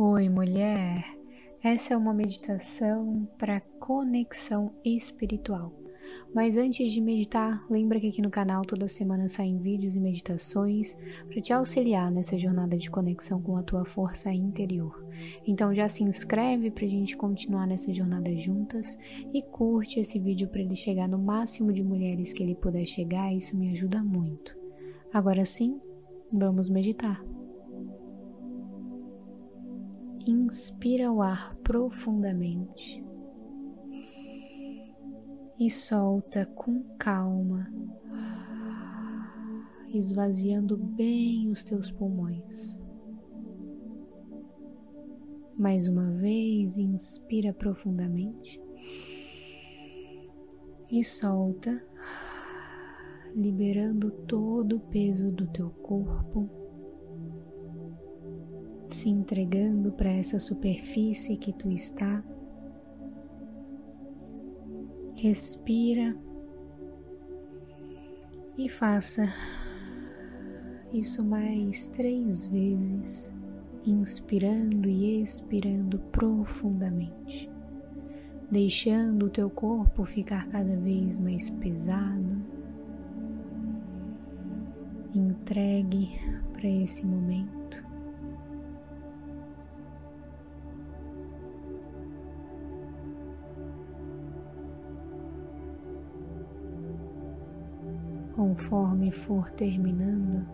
Oi, mulher! Essa é uma meditação para conexão espiritual. Mas antes de meditar, lembra que aqui no canal toda semana saem vídeos e meditações para te auxiliar nessa jornada de conexão com a tua força interior. Então já se inscreve para a gente continuar nessa jornada juntas e curte esse vídeo para ele chegar no máximo de mulheres que ele puder chegar, isso me ajuda muito. Agora sim, vamos meditar. Inspira o ar profundamente e solta com calma, esvaziando bem os teus pulmões. Mais uma vez, inspira profundamente e solta, liberando todo o peso do teu corpo se entregando para essa superfície que tu está. Respira e faça isso mais três vezes, inspirando e expirando profundamente, deixando o teu corpo ficar cada vez mais pesado. Entregue para esse momento. Conforme for terminando,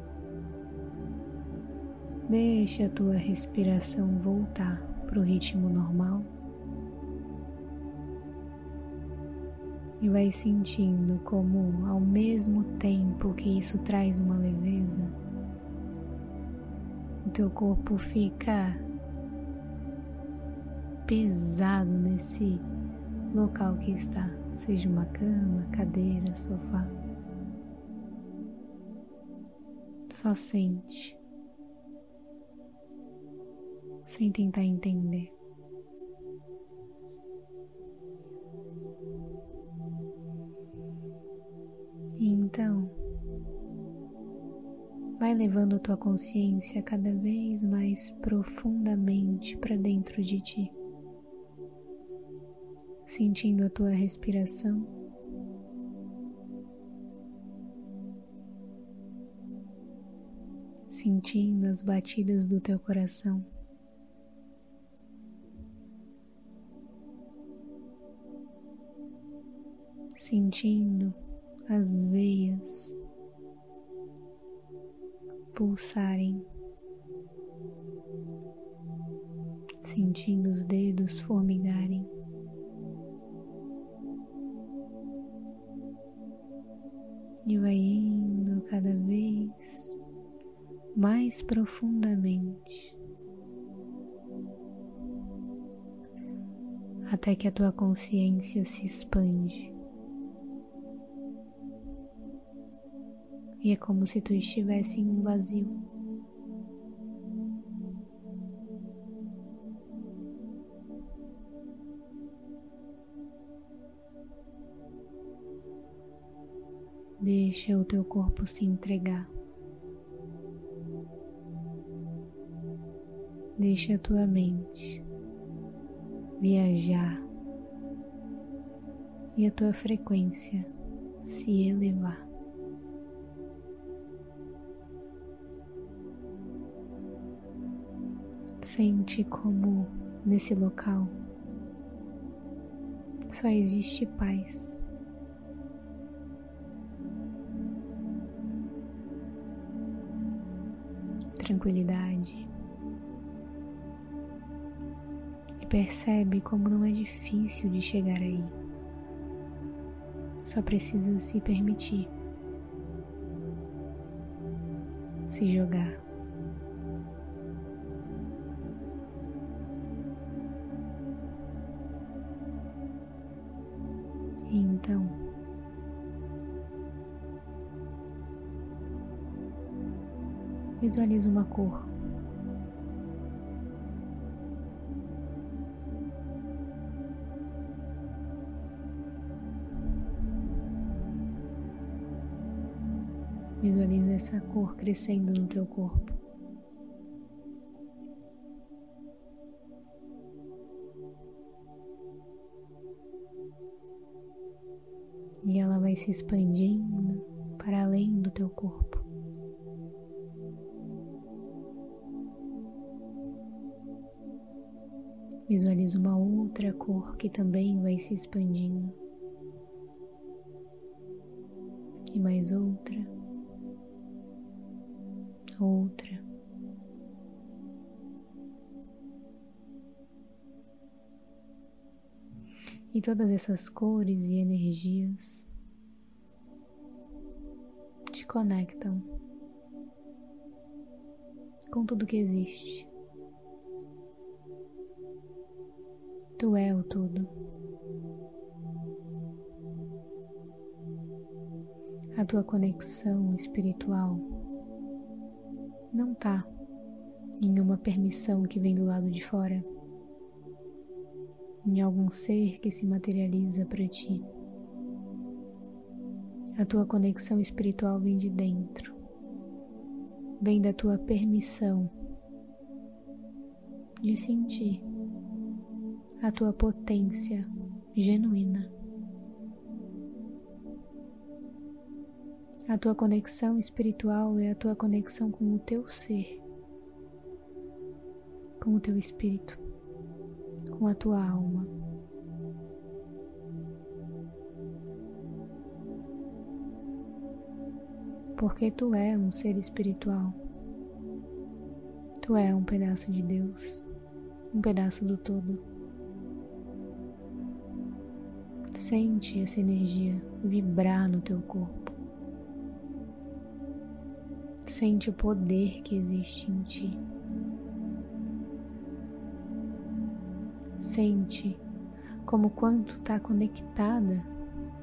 deixa a tua respiração voltar para o ritmo normal e vai sentindo como, ao mesmo tempo que isso traz uma leveza, o teu corpo fica pesado nesse local que está, seja uma cama, cadeira, sofá. Só sente, sem tentar entender. E então, vai levando tua consciência cada vez mais profundamente para dentro de ti, sentindo a tua respiração. Sentindo as batidas do teu coração. Sentindo as veias pulsarem, sentindo os dedos formigarem. E vai indo cada vez mais profundamente, até que a tua consciência se expande. E é como se tu estivesse em um vazio. Deixa o teu corpo se entregar. Deixa a tua mente viajar e a tua frequência se elevar. Sente como nesse local só existe paz. Tranquilidade. Percebe como não é difícil de chegar aí. Só precisa se permitir. Se jogar. E então, visualiza uma cor. essa cor crescendo no teu corpo. E ela vai se expandindo para além do teu corpo. Visualiza uma outra cor que também vai se expandindo. E mais outra. Outra. E todas essas cores e energias te conectam com tudo que existe. Tu é o tudo. A tua conexão espiritual não está em uma permissão que vem do lado de fora em algum ser que se materializa para ti. A tua conexão espiritual vem de dentro, vem da tua permissão de sentir a tua potência genuína. A tua conexão espiritual é a tua conexão com o teu ser, com o teu espírito com a tua alma. Porque tu é um ser espiritual. Tu é um pedaço de Deus, um pedaço do todo. Sente essa energia vibrar no teu corpo. Sente o poder que existe em ti. Sente como quanto está conectada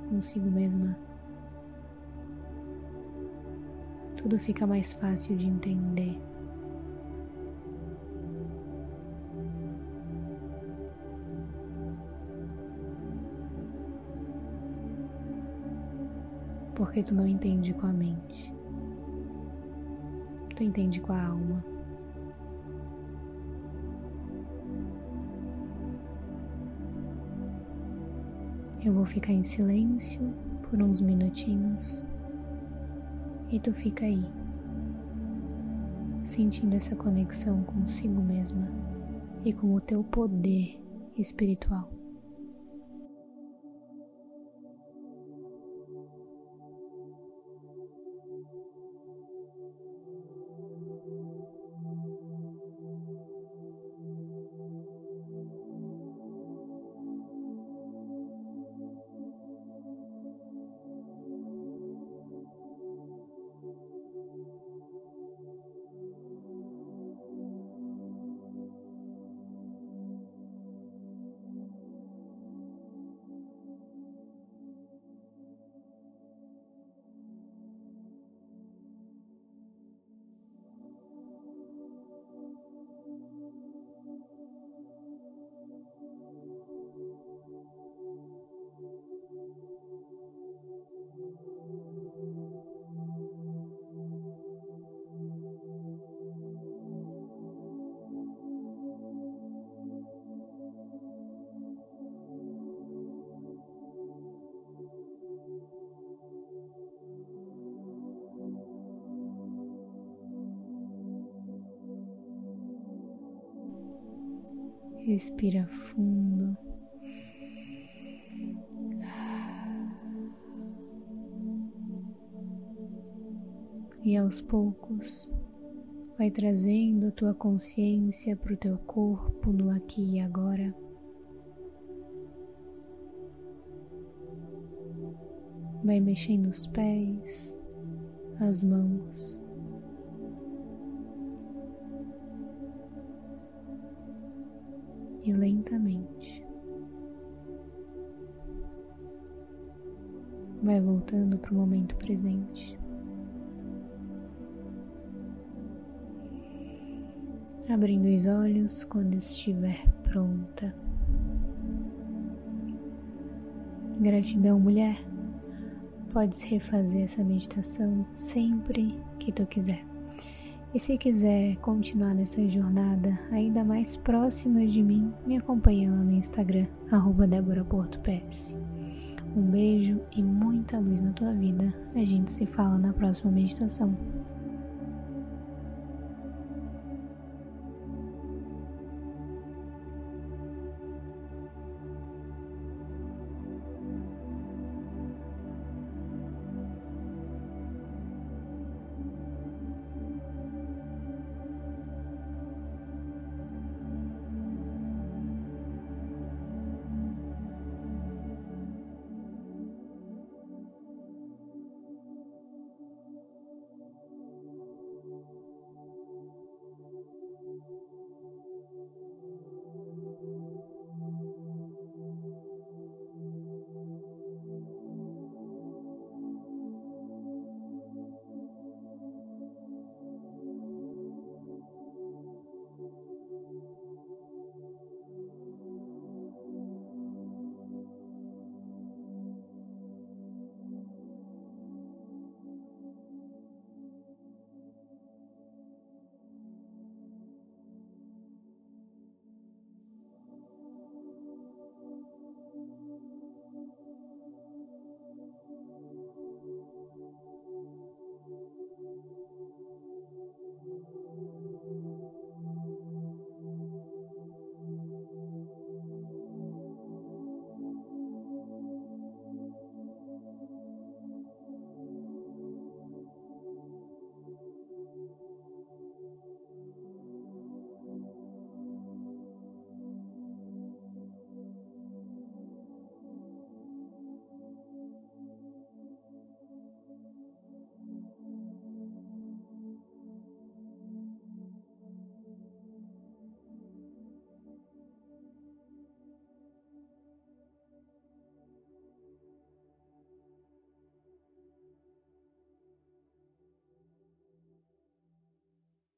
consigo mesma. Tudo fica mais fácil de entender. Porque tu não entende com a mente, tu entende com a alma. Eu vou ficar em silêncio por uns minutinhos e tu fica aí, sentindo essa conexão consigo mesma e com o teu poder espiritual. Respira fundo. E aos poucos vai trazendo a tua consciência para o teu corpo no aqui e agora. Vai mexendo os pés, as mãos. E lentamente vai voltando para o momento presente. Abrindo os olhos quando estiver pronta. Gratidão, mulher. Podes refazer essa meditação sempre que tu quiser. E se quiser continuar nessa jornada ainda mais próxima de mim, me acompanhe lá no Instagram, arroba Um beijo e muita luz na tua vida. A gente se fala na próxima meditação.